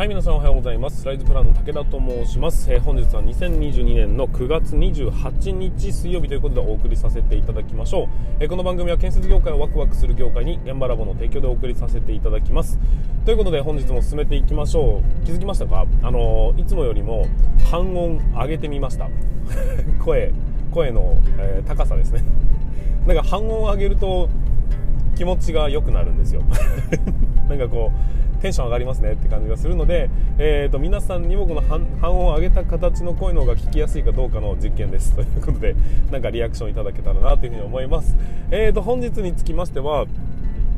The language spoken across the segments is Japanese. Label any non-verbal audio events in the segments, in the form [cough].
はい皆さんおはようございます。ライズプランの武田と申します、えー、本日は2022年の9月28日水曜日ということでお送りさせていただきましょう、えー、この番組は建設業界をワクワクする業界に現場ラボの提供でお送りさせていただきます。ということで本日も進めていきましょう。気づきましたか？あのー、いつもよりも半音上げてみました。[laughs] 声声の、え高さですね。なんか半音上げると気持ちが良くなるんですよ。[laughs] なんかこうテンション上がりますねって感じがするので、えーと、皆さんにもこの半音を上げた形の声の方が聞きやすいかどうかの実験です。[laughs] ということでなんかリアクションいただけたらなというふうに思います、えーと本日につきましては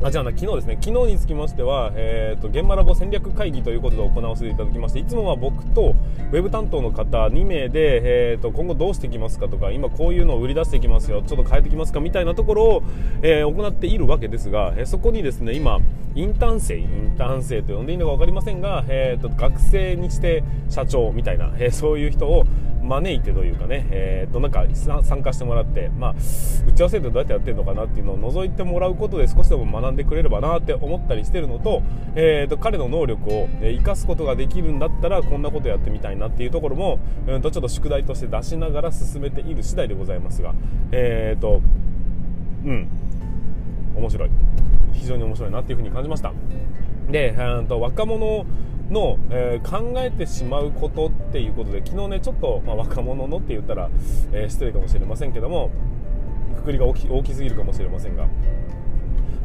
あじゃあ昨日ですね。昨日につきましては、えーと、現場ラボ戦略会議ということで行わせていただきましていつもは僕とウェブ担当の方2名で、えーと、今後どうしていきますかとか今こういうのを売り出していきますよちょっと変えてきますかみたいなところを、えー、行っているわけですが、えー、そこにですね今インターン生インターン生と呼んでいいのか分かりませんが、えーと、学生にして社長みたいな、えー、そういう人を招いてというかね、えー、となんか参加してもらって、まあ、打ち合わせってどうやってやってるのかなっていうのを覗いてもらうことで少しでも学んでくれればなって思ったりしてるのと,、えー、と彼の能力を生かすことができるんだったらこんなことやってみたいなっていうところも、うん、とちょっと宿題として出しながら進めている次第でございますがえ、ー、とうん。面白い。非常に面白いなっていうふうに感じました。で、えー、と若者の、えー、考えてしまうことっていうことで昨日ねちょっと、まあ、若者のって言ったら、えー、失礼かもしれませんけどもくくりが大き大きすぎるかもしれませんが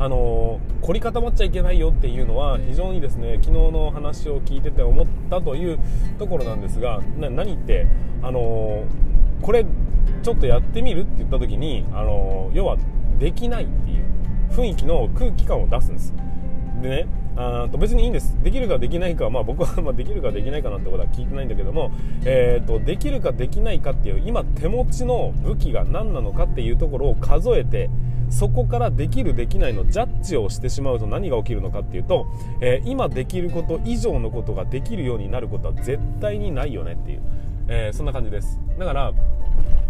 あの、凝り固まっちゃいけないよっていうのは非常にですね昨日の話を聞いてて思ったというところなんですが何ってあの、これちょっとやってみるって言った時に、あの、要はできないっていう雰囲気の空気感を出すんです。でねあと別にいいんです。できるかできないかは、まあ、僕はまできるかできないかなんてことは聞いてないんだけども、えーと、できるかできないかっていう今手持ちの武器が何なのかっていうところを数えてそこからできるできないのジャッジをしてしまうと何が起きるのかっていうと、えー、今できること以上のことができるようになることは絶対にないよねっていう、えー、そんな感じです。だから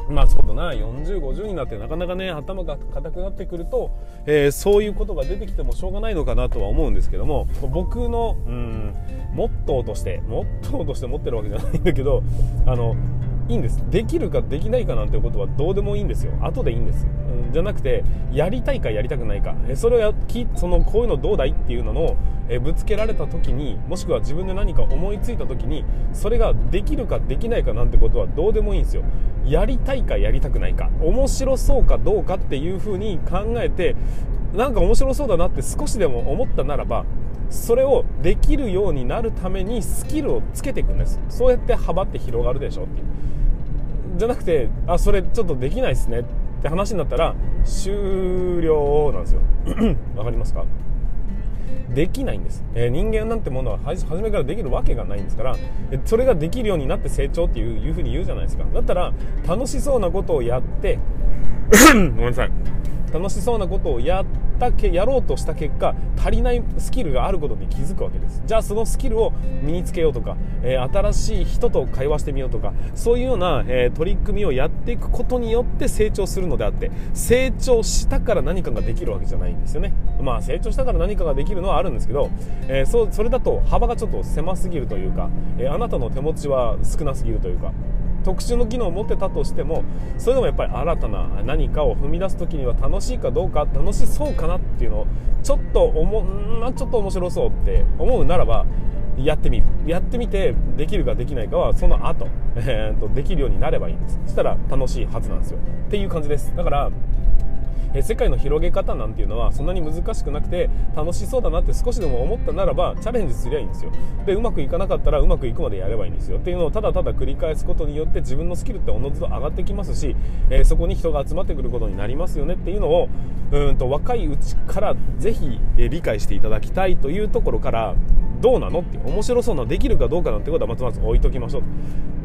まあそうだな40、50になってなかなかね頭が硬くなってくると、えー、そういうことが出てきてもしょうがないのかなとは思うんですけども僕のうんモットーとしてモットーとして持ってるわけじゃないんだけどあのいいんです。できるかできないかなんてことはどうでもいいんですよ。後でいいんです、うん、じゃなくてやりたいかやりたくないか。えそれをやそのこういうのどうだいっていうのをえぶつけられた時にもしくは自分で何か思いついた時にそれができるかできないかなんてことはどうでもいいんですよ。やりたいかやりたくないか。面白そうかどうかっていうふうに考えてなんか面白そうだなって少しでも思ったならばそれをできるようになるためにスキルをつけていくんです。そうやって幅って広がるでしょっていう。じゃなくてあそれちょっとできないですねって話になったら終了なんですよ。[clears throat] わかりますか？できないんです、えー、人間なんてものは初めからできるわけがないんですからそれができるようになって成長っていういうふうに言うじゃないですか。だったら楽しそうなことをやって [clears throat] ごめんなさい。楽しそうなことをやったけやろうとした結果足りないスキルがあることに気づくわけです。じゃあそのスキルを身につけようとか、えー、新しい人と会話してみようとかそういうような、えー、取り組みをやっていくことによって成長するのであって成長したから何かができるわけじゃないんですよね。まあ成長したから何かができるのはあるんですけど、えー、そそれだと幅がちょっと狭すぎるというか、えあなたの手持ちは少なすぎるというか特殊の機能を持ってたとしてもそれでもやっぱり新たな何かを踏み出す時には楽しいかどうか楽しそうかなっていうのをちょっと思まちょっと面白そうって思うならばやってみる。やってみてできるかできないかはその後、えー、とできるようになればいいんです。そしたら楽しいはずなんですよ。っていう感じです。だからえ世界の広げ方なんていうのはそんなに難しくなくて楽しそうだなって少しでも思ったならばチャレンジすりゃいいんですよ。でうまくいかなかったらうまくいくまでやればいいんですよ。っていうのをただただ繰り返すことによって自分のスキルっておのずと上がってきますし、え、そこに人が集まってくることになりますよね。っていうのをうんと若いうちからぜひ、え理解していただきたいというところからどうなのって面白そうなできるかどうかなんてことはまずまず置いときましょう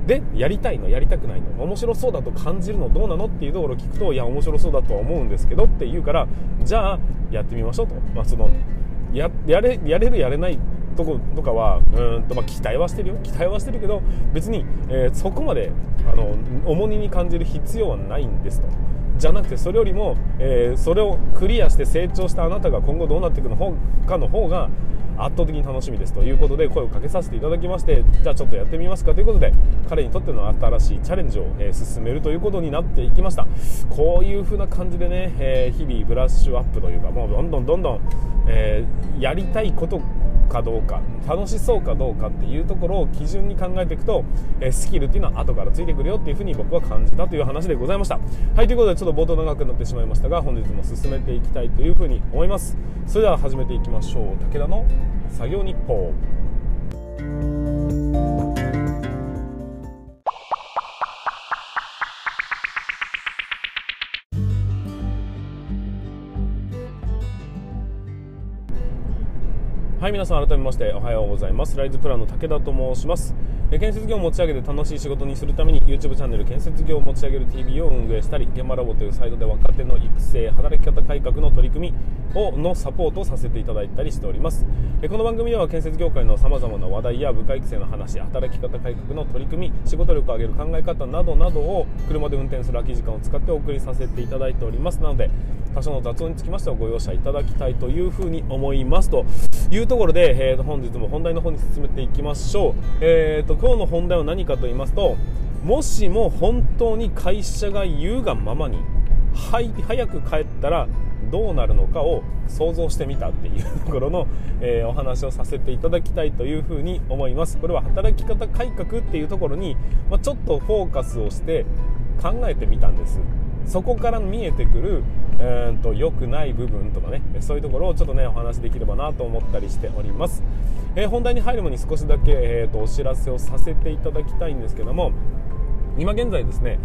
でやりたいのやりたくないの面白そうだと感じるのどうなの？っていうところを聞くといや面白そうだとは思うんですけどって言うからじゃあやってみましょうと、まあ、そのやれやれるやれないとことかはうんと、まあ、期待はしてるよ。期待はしてるけど別に、えー、そこまであの重荷に感じる必要はないんですと。じゃなくてそれよりも、えー、それをクリアして成長したあなたが今後どうなっていくのかの方が圧倒的に楽しみですということで声をかけさせていただきましてじゃあちょっとやってみますかということで彼にとっての新しいチャレンジを、えー、進めるということになっていきました。こういう風な感じでね、えー、日々ブラッシュアップというかもうどんどんどんどん、えー、やりたいことかどうか楽しそうかどうかっていうところを基準に考えていくと、えスキルっていうのは後からついてくるよっていうふうに僕は感じたという話でございました。はいということでちょっと冒頭長くなってしまいましたが本日も進めていきたいというふうに思います。それでは始めていきましょう。武田の作業日報。はい皆さん改めましておはようございます。ライズプランの武田と申します。建設業を持ち上げて楽しい仕事にするために YouTube チャンネル建設業を持ち上げる TV を運営したり現場ラボというサイトで若手の育成働き方改革の取り組みをのサポートをさせていただいたりしております。この番組では建設業界のさまざまな話題や部下育成の話働き方改革の取り組み仕事力を上げる考え方などなどを車で運転する空き時間を使ってお送りさせていただいております。なので多少の雑音につきましてはご容赦いただきたいというふうに思いますというところで、えー、と本日も本題の方に進めていきましょう、えーと、今日の本題は何かと言いますともしも本当に会社が言うがままに、はい、早く帰ったらどうなるのかを想像してみたっていうところの、えー、お話をさせていただきたいというふうに思います。これは働き方改革っていうところに、まあ、ちょっとフォーカスをして考えてみたんです。そこから見えてくるえーと良くない部分とかねそういうところをちょっとねお話できればなと思ったりしております、えー、本題に入る前に少しだけ、えーとお知らせをさせていただきたいんですけども今現在ですね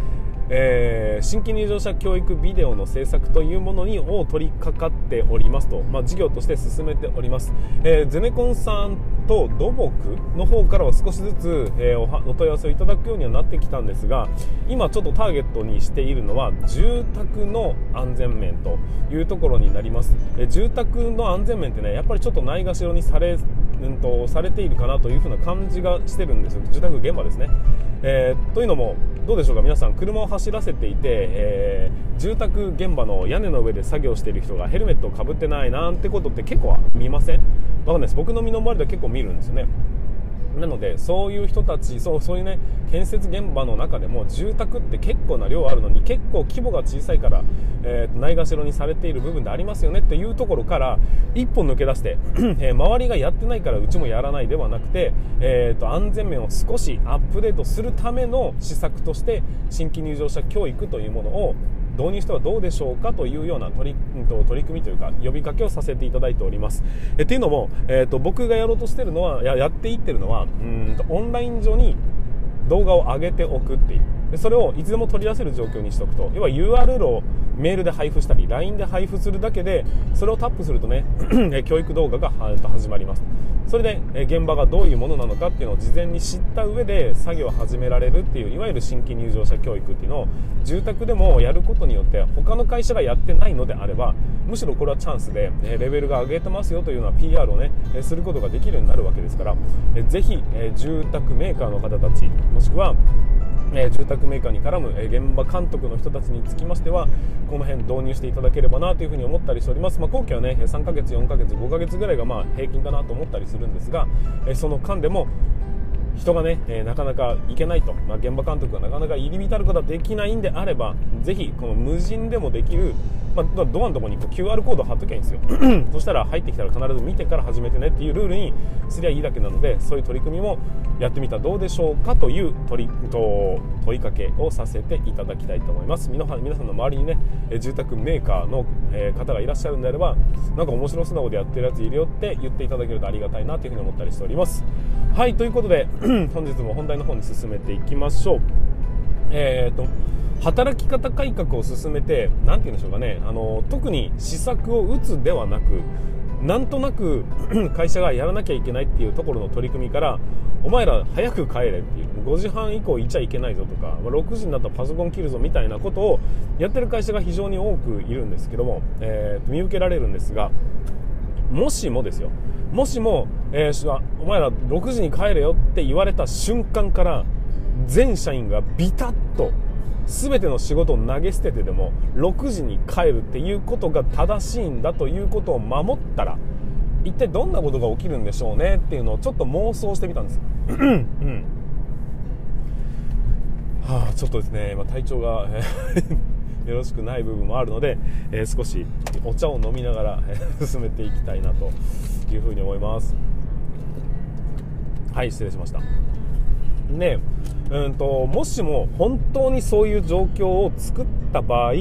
えー、新規入場者教育ビデオの制作というものにを取り掛かっておりますと、まあ、事業として進めております、えー、ゼネコンさんと土木の方からは少しずつ、えー、お問い合わせをいただくようにはなってきたんですが今ちょっとターゲットにしているのは住宅の安全面というところになります、え、住宅の安全面ってねやっぱりちょっとないがしろにされうんとされているかなというふうな感じがしてるんですよ。住宅現場ですね、えー、というのもどうでしょうか。皆さん車を走らせていて、えー、住宅現場の屋根の上で作業している人がヘルメットをかぶってないなんてことって結構見ません？わかんないです。僕の身の回りでは結構見るんですよね。なのでそういう人たちそうそういうね建設現場の中でも住宅って結構な量あるのに結構規模が小さいから、えー、ないがしろにされている部分でありますよねっていうところから一本抜け出して、[clears throat] えー、周りがやってないからうちもやらないではなくて、えーと、安全面を少しアップデートするための施策として新規入場者教育というものを導入してはどうでしょうかというような取り取り組みというか呼びかけをさせていただいております。えっていうのも、えーと、僕がやろうとしてるのはややっていってるのはうんとオンライン上に動画を上げておくっていうでそれをいつでも取り出せる状況にしておくと。要は URL をメールで配布したり LINE で配布するだけでそれをタップするとね [clears throat] 教育動画が始まります。それで現場がどういうものなのかっていうのを事前に知った上で作業を始められるっていういわゆる新規入場者教育っていうのを住宅でもやることによって他の会社がやってないのであればむしろこれはチャンスでレベルが上げてますよというような PR をねすることができるようになるわけですからぜひ住宅メーカーの方たちもしくは住宅メーカーに絡む、え現場監督の人たちにつきましてはこの辺導入していただければなというふに思ったりしております、まあ、後期はね3ヶ月4ヶ月5ヶ月ぐらいがまあ平均かなと思ったりするんですが、えその間でも人がね、えー、なかなか行けないと、まあ、現場監督がなかなか入り浸ることができないんであればぜひこの無人でもできる、まあ、ドアのところにこう QR コードを貼っときゃいいんですよ。[clears throat] そしたら入ってきたら必ず見てから始めてねっていうルールにすりゃいいだけなのでそういう取り組みもやってみたらどうでしょうかという問いと問いかけをさせていただきたいと思います。皆さんの周りにね住宅メーカーの方がいらっしゃるんであればなんか面白そうなことやってるやついるよって言っていただけるとありがたいなというふうに思ったりしております。はいということで [clears throat] 本日も本題の方に進めていきましょう。えーと働き方改革を進めて何て言うんでしょうかね。あの特に施策を打つではなくなんとなく [clears throat] 会社がやらなきゃいけないっていうところの取り組みからお前ら早く帰れっていう5時半以降いちゃいけないぞとか6時になったらパソコン切るぞみたいなことをやってる会社が非常に多くいるんですけども、えー、見受けられるんですがもしもですよ。もしも、えー、お前ら6時に帰れよって言われた瞬間から全社員がビタッと全ての仕事を投げ捨ててでも6時に帰るっていうことが正しいんだということを守ったら一体どんなことが起きるんでしょうね？っていうのをちょっと妄想してみたんです。うん。はあ、ちょっとですね、まあ、体調が [laughs] よろしくない部分もあるので、えー、少しお茶を飲みながら、進めていきたいなというふうに思います。はい失礼しました。ねうんともしも本当にそういう状況を作った場合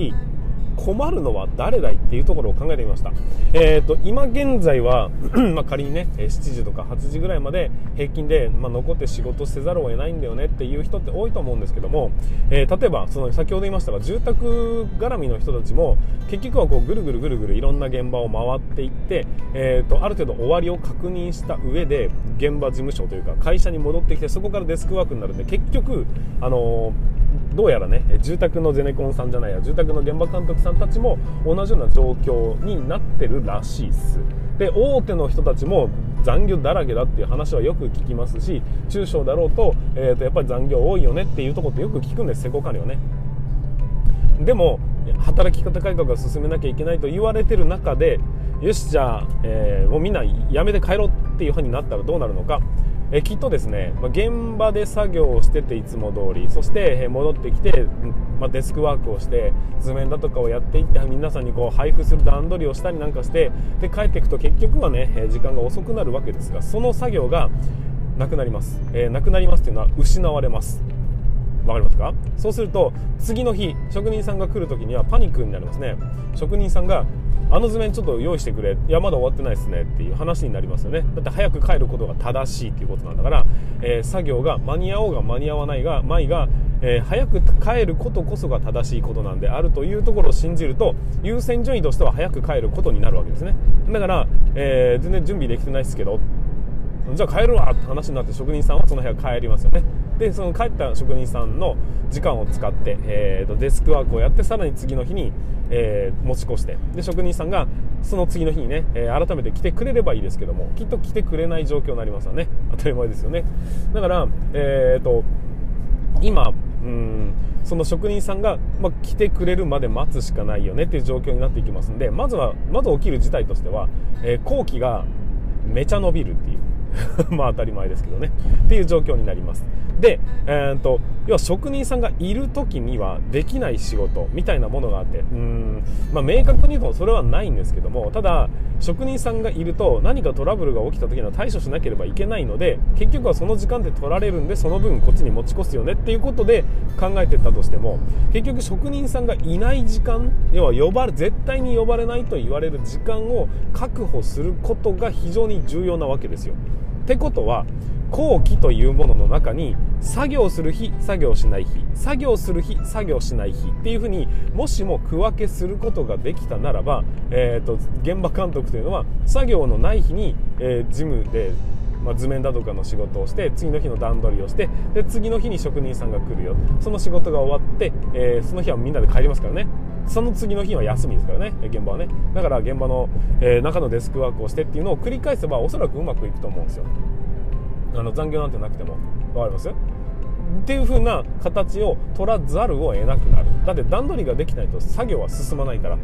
困るのは誰だいっていうところを考えてみました、えーと、今現在は [clears throat] ま仮にね7時とか8時ぐらいまで平均で、まあ、残って仕事せざるを得ないんだよねっていう人って多いと思うんですけども、えー、例えばその先ほど言いましたが住宅絡みの人たちも結局はこうぐるぐるぐるぐるいろんな現場を回っていって、えーと、ある程度終わりを確認した上で現場事務所というか会社に戻ってきてそこからデスクワークになるんで結局あのーどうやらね住宅のゼネコンさんじゃないや住宅の現場監督さんたちも同じような状況になってるらしいっす。で大手の人たちも残業だらけだっていう話はよく聞きますし中小だろうと,、えー、とやっぱり残業多いよねっていうところってよく聞くんです施工管理はね。でも働き方改革が進めなきゃいけないと言われてる中でよしじゃあ、えー、もうみんなやめて帰ろうっていうふうになったらどうなるのか。えきっとですね、ま現場で作業をしてていつも通りそして戻ってきて、まデスクワークをして図面だとかをやっていって皆さんにこう配布する段取りをしたりなんかしてで帰っていくと結局はね時間が遅くなるわけですがその作業がなくなります、えー、なくなりますというのは失われます。わかりますか？そうすると次の日職人さんが来る時にはパニックになりますね。職人さんがあの図面ちょっと用意してくれ。いやまだ終わってないですね。っていう話になりますよね。だって早く帰ることが正しいっていうことなんだから、えー、作業が間に合おうが間に合わないが舞が、えー、早く帰ることこそが正しいことなんであるというところを信じると優先順位としては早く帰ることになるわけですね。だから、えー、全然準備できてないですけどじゃあ帰るわって話になって職人さんはその部屋帰りますよね。でその帰った職人さんの時間を使って、えーと、デスクワークをやってさらに次の日に、えー、持ち越して。で職人さんがその次の日にね、えー、改めて来てくれればいいですけどもきっと来てくれない状況になりますよね。当たり前ですよね。だから、えーと、今うんその職人さんが、まあ、来てくれるまで待つしかないよねっていう状況になっていきますんでまずはまず起きる事態としては、えー、後期がめちゃ伸びるっていう。[laughs] まあ当たり前ですけどねっていう状況になりますで、えーと、要は職人さんがいる時にはできない仕事みたいなものがあってうん、まあ、明確に言うとそれはないんですけどもただ職人さんがいると何かトラブルが起きた時には対処しなければいけないので結局はその時間で取られるんでその分こっちに持ち越すよねっていうことで考えてったとしても結局職人さんがいない時間要は呼ばれ絶対に呼ばれないと言われる時間を確保することが非常に重要なわけですよ。ってことは後期というものの中に作業する日作業しない日作業する日作業しない日っていうふうにもしも区分けすることができたならば、えーと、現場監督というのは作業のない日に、えー、事務で、まあ、図面だとかの仕事をして次の日の段取りをしてで次の日に職人さんが来るよその仕事が終わって、えー、その日はみんなで帰りますからね。その次の日は休みですからね。現場はね。だから現場の、えー、中のデスクワークをしてっていうのを繰り返せばおそらくうまくいくと思うんですよ。あの残業なんてなくても。分かります？っていう風な形を取らざるを得なくなる。だって段取りができないと作業は進まないから。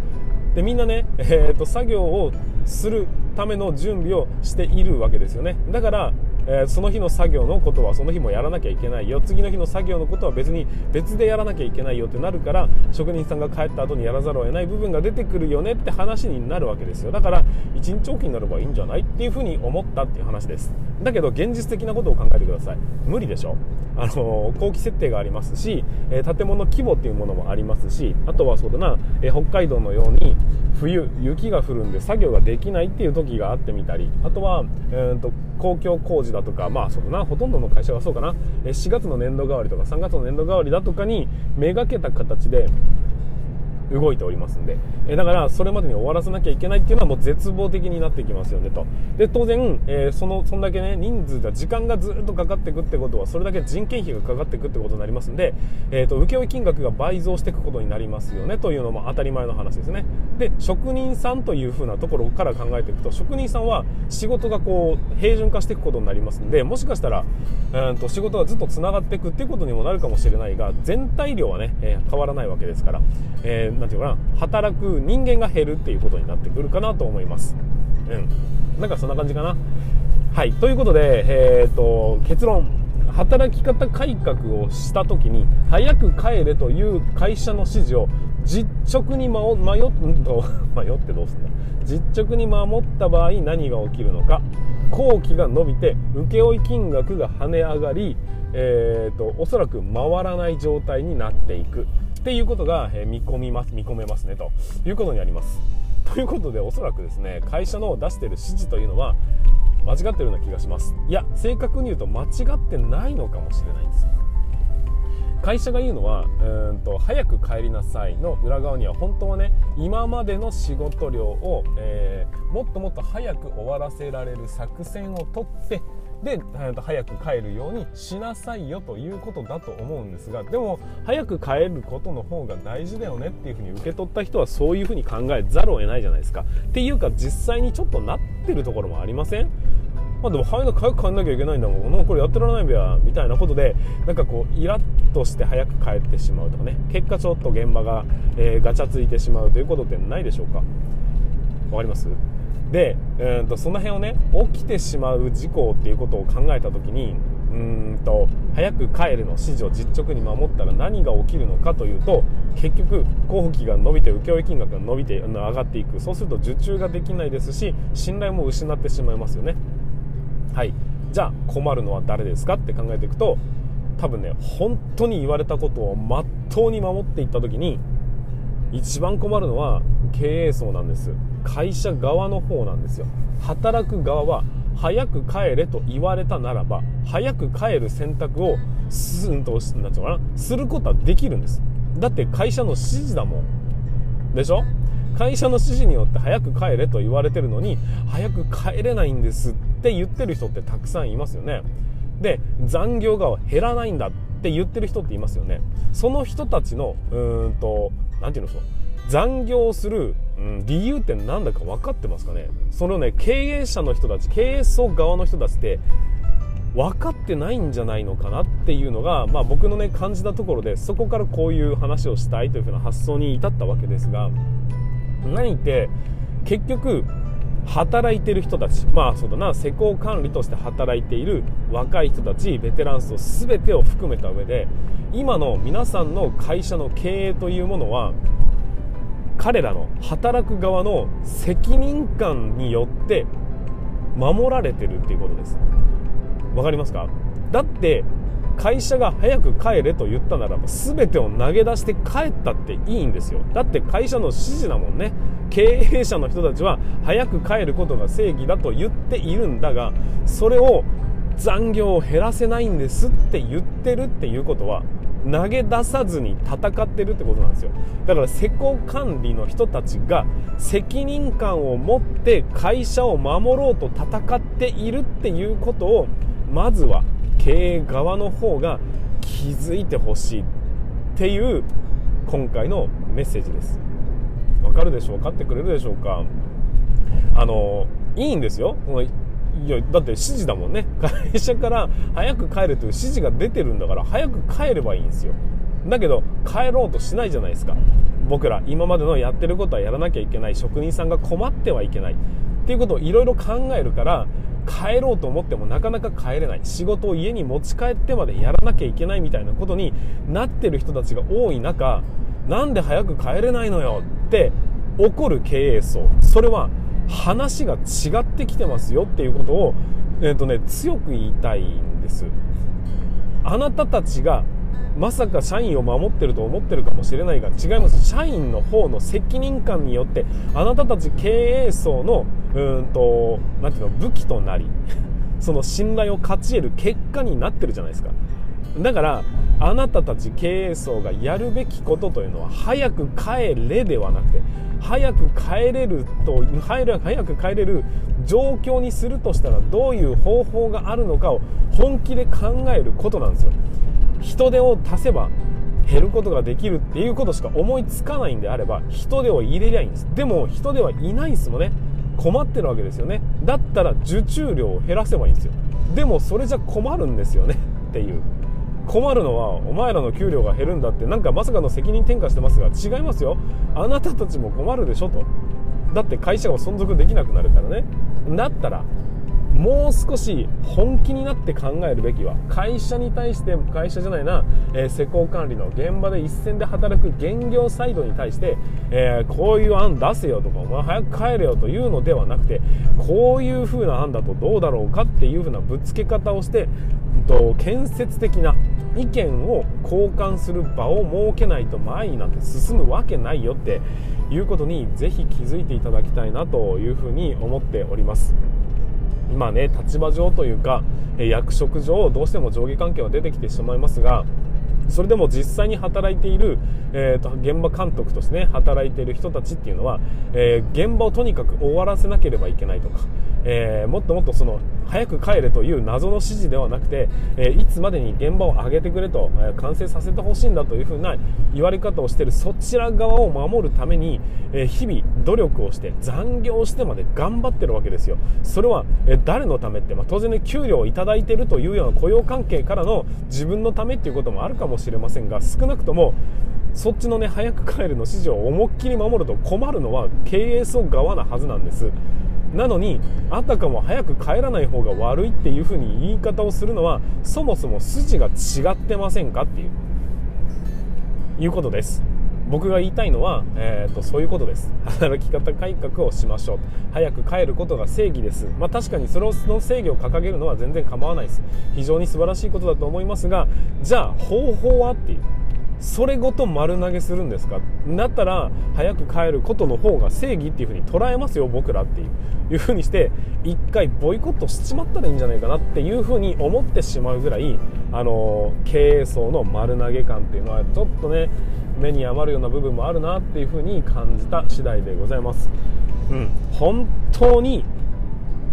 でみんなね、えーと作業をするための準備をしているわけですよね。だからえー、その日の作業のことはその日もやらなきゃいけないよ。次の日の作業のことは別に別でやらなきゃいけないよってなるから職人さんが帰った後にやらざるを得ない部分が出てくるよねって話になるわけですよ。だから1日おきになればいいんじゃないっていうふうに思ったっていう話です。だけど現実的なことを考えてください。無理でしょ。あの後期設定がありますし、え、建物規模っていうものもありますしあとはそうだな、え、北海道のように冬雪が降るんで作業ができないっていう時があってみたりあとは、えーと公共工事だとかまあそうだなほとんどの会社はそうかな。4月の年度代わりとか3月の年度代わりだとかにめがけた形で動いておりますんで、えだからそれまでに終わらせなきゃいけないっていうのはもう絶望的になってきますよねと。で当然、えー、そのそんだけね人数が時間がずっとかかっていくってことはそれだけ人件費がかかっていくってことになりますんで、えーと、請負金額が倍増していくことになりますよねというのも当たり前の話ですね。で職人さんというふうなところから考えていくと職人さんは仕事がこう平準化していくことになりますんでもしかしたら、えーと、仕事がずっとつながっていくっていうことにもなるかもしれないが全体量はね、えー、変わらないわけですから、えー、ていうかな働く人間が減るっていうことになってくるかなと思います。うん。なんかそんな感じかな。はい。ということでえっ、と結論。働き方改革をした時に早く帰れという会社の指示を実直に迷迷と [laughs] 迷ってどうすんだ。実直に守った場合何が起きるのか。工期が伸びて請負金額が跳ね上がり、えーと、おそらく回らない状態になっていく。っていうことが、え見込みます見込めますねと。いうことになります。ということでおそらくですね会社の出してる指示というのは間違ってるような気がします。いや正確に言うと間違ってないのかもしれないんです。会社が言うのはうんと早く帰りなさいの裏側には本当はね今までの仕事量を、えー、もっともっと早く終わらせられる作戦をとってで早く帰るようにしなさいよということだと思うんですがでも早く帰ることの方が大事だよねっていうふうに受け取った人はそういうふうに考えざるを得ないじゃないですか。っていうか実際にちょっとなってるところもありません？まあ、でも早く帰んなきゃいけないんだもんこれやってられないべやみたいなことでなんかこうイラッとして早く帰ってしまうとかね。結果ちょっと現場が、えー、ガチャついてしまうということってないでしょうか？わかります？で、えーと、その辺をね起きてしまう事故っていうことを考えた時にうんと早く帰るの指示を実直に守ったら何が起きるのかというと結局交付期が伸びて請負金額が伸びて上がっていく。そうすると受注ができないですし信頼も失ってしまいますよね。はい。じゃあ困るのは誰ですかって考えていくと多分ね本当に言われたことをまっとうに守っていった時に一番困るのは経営層なんです会社側の方なんですよ。働く側は早く帰れと言われたならば早く帰る選択をすんとなんていうかな。することはできるんです。だって会社の指示だもん。でしょ？会社の指示によって早く帰れと言われてるのに早く帰れないんですって言ってる人ってたくさんいますよね。で残業が減らないんだって言ってる人っていますよね。その人たちのうーんと何て言うの残業する、うん、理由って何だか分かってますかね？それをね経営者の人たち経営層側の人たちって分かってないんじゃないのかなっていうのが、まあ、僕のね感じたところでそこからこういう話をしたいというふうな発想に至ったわけですが何って結局働いてる人たちまあそうだな施工管理として働いている若い人たちベテラン層全てを含めた上で今の皆さんの会社の経営というものは彼らの働く側の責任感によって守られてるっていうことです。わかりますか？だって会社が早く帰れと言ったならば全てを投げ出して帰ったっていいんですよ。だって会社の指示だもんね。経営者の人たちは早く帰ることが正義だと言っているんだがそれを残業を減らせないんですって言ってるっていうことは投げ出さずに戦ってるってことなんですよ。だから施工管理の人たちが責任感を持って会社を守ろうと戦っているっていうことをまずは経営側の方が気づいてほしいっていう今回のメッセージです。わかるでしょう分か？ってくれるでしょうか？あのいいんですよ。いやだって指示だもんね。[laughs] 会社から早く帰るという指示が出てるんだから早く帰ればいいんですよ。だけど帰ろうとしないじゃないですか。僕ら今までのやってることはやらなきゃいけない。職人さんが困ってはいけない。っていうことをいろいろ考えるから帰ろうと思ってもなかなか帰れない。仕事を家に持ち帰ってまでやらなきゃいけないみたいなことになってる人たちが多い中なんで早く帰れないのよって怒る経営層。それは話が違ってきてますよっていうことを、えーとね、強く言いたいんです。あなたたちがまさか社員を守ってると思ってるかもしれないが違います。社員の方の責任感によってあなたたち経営層のうんとなていうの武器となり [laughs] その信頼を勝ち得る結果になってるじゃないですか。だからあなたたち経営層がやるべきことというのは早く帰れではなくて早く帰れると早く帰れる状況にするとしたらどういう方法があるのかを本気で考えることなんですよ。人手を足せば減ることができるっていうことしか思いつかないんであれば人手を入れりゃいいんです。でも人手はいないんです。もんね困ってるわけですよね。だったら受注量を減らせばいいんですよ。でもそれじゃ困るんですよね。っていう。困るのはお前らの給料が減るんだってなんかまさかの責任転嫁してますが違いますよ。あなたたちも困るでしょと。だって会社が存続できなくなるからね。だったらもう少し本気になって考えるべきは会社に対して会社じゃないな、えー、施工管理の現場で一線で働く現業サイドに対して、えー、こういう案出せよとかお前早く帰れよというのではなくてこういう風な案だとどうだろうかっていう風なぶつけ方をしてと建設的な意見を交換する場を設けないと前になって進むわけないよっていうことにぜひ気づいていただきたいなというふうに思っております。今ね立場上というか役職上どうしても上下関係は出てきてしまいますがそれでも実際に働いている、えーと、現場監督としてね働いている人たちっていうのは、えー、現場をとにかく終わらせなければいけないとか、えー、もっともっとその早く帰れという謎の指示ではなくて、えー、いつまでに現場を上げてくれと、えー、完成させてほしいんだというふうな言われ方をしているそちら側を守るために、えー、日々努力をして残業してまで頑張ってるわけですよ。それは、え誰のためって、まあ、当然ね給料をいただいているというような雇用関係からの自分のためっていうこともあるかもしれませんが少なくともそっちのね早く帰るの指示を思いっきり守ると困るのは経営層側なはずなんです。なのにあたかも早く帰らない方が悪いっていう風に言い方をするのはそもそも筋が違ってませんかっていういうことです。僕が言いたいのは、えーと、そういうことです。[laughs] 働き方改革をしましょう。早く帰ることが正義です、まあ、確かにその正義を掲げるのは全然構わないです。非常に素晴らしいことだと思いますがじゃあ方法はっていう。それごと丸投げするんですか？だったら早く帰ることの方が正義っていう風に捉えますよ僕らっていう。いう風にして一回ボイコットしちまったらいいんじゃないかなっていう風に思ってしまうぐらいあの経営層の丸投げ感っていうのはちょっとね目に余るような部分もあるなっていう風に感じた次第でございます。うん、本当に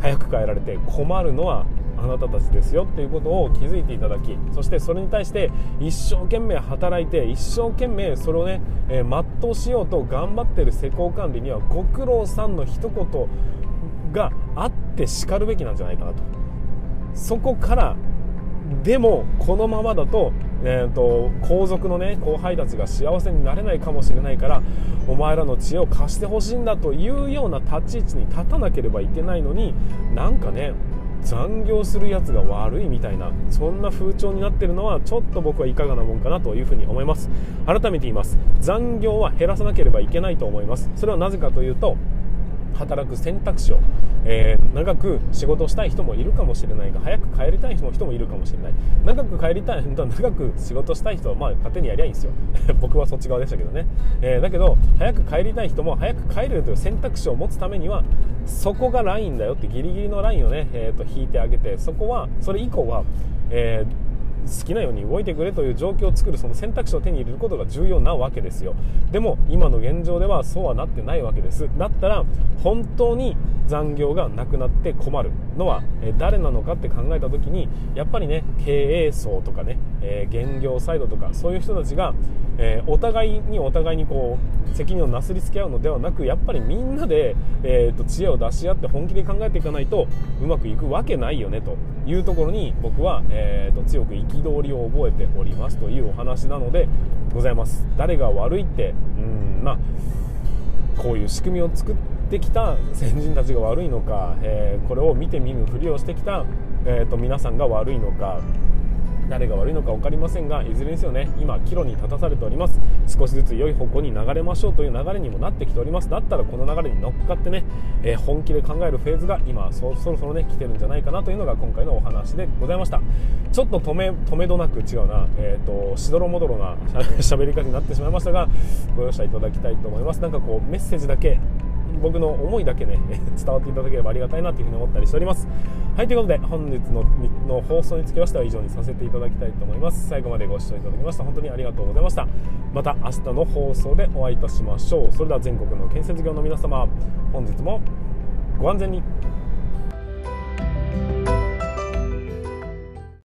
早く帰られて困るのはあなたたちですよっていうことを気づいていただきそしてそれに対して一生懸命働いて一生懸命それをね、えー、全うしようと頑張ってる施工管理にはご苦労さんの一言があってしかるべきなんじゃないかなと。そこからでもこのままだと,、えーと、後続の、ね、後輩たちが幸せになれないかもしれないからお前らの知恵を貸してほしいんだというような立ち位置に立たなければいけないのになんかね残業するやつが悪いみたいなそんな風潮になってるのはちょっと僕はいかがなもんかなというふうに思います。改めて言います。残業は減らさなければいけないと思います。それはなぜかというと働く選択肢を、えー、長く仕事したい人もいるかもしれない。が早く帰りたい人もいるかもしれない。長く帰りたい人は長く仕事したい人はまあ勝手にやりゃいいんですよ。[laughs] 僕はそっち側でしたけどね、えー、だけど早く帰りたい人も早く帰れるという選択肢を持つためにはそこがラインだよってギリギリのラインをね、えー、と引いてあげてそこはそれ以降は、えー好きなように動いてくれという状況を作るその選択肢を手に入れることが重要なわけですよ。でも今の現状ではそうはなってないわけです。だったら本当に残業がなくなって困るのは誰なのかって考えた時にやっぱりね経営層とかね、え、現業サイドとかそういう人たちが、え、お互いにお互いにこう責任をなすりつけ合うのではなくやっぱりみんなで、えーと、知恵を出し合って本気で考えていかないとうまくいくわけないよねというところに僕は、えーと、強く憤りを覚えておりますというお話なのでございます。誰が悪いってうんまあこういう仕組みを作ってきた先人たちが悪いのか、えー、これを見て見ぬふりをしてきた、えーと皆さんが悪いのか誰が悪いのか分かりませんがいずれにせよね今岐路に立たされております。少しずつ良い方向に流れましょうという流れにもなってきております。だったらこの流れに乗っかってね、えー、本気で考えるフェーズが今そろそろね来てるんじゃないかなというのが今回のお話でございました。ちょっと止め止めどなく違うな、えーと、しどろもどろな [laughs] 喋り方になってしまいましたがご容赦いただきたいと思います。なんかこうメッセージだけ僕の思いだけね [laughs] 伝わっていただければありがたいなというふうに思ったりしております。はいということで本日のの放送につきましては以上にさせていただきたいと思います。最後までご視聴いただきました本当にありがとうございました。また明日の放送でお会いいたしましょう。それでは全国の建設業の皆様本日もご安全に。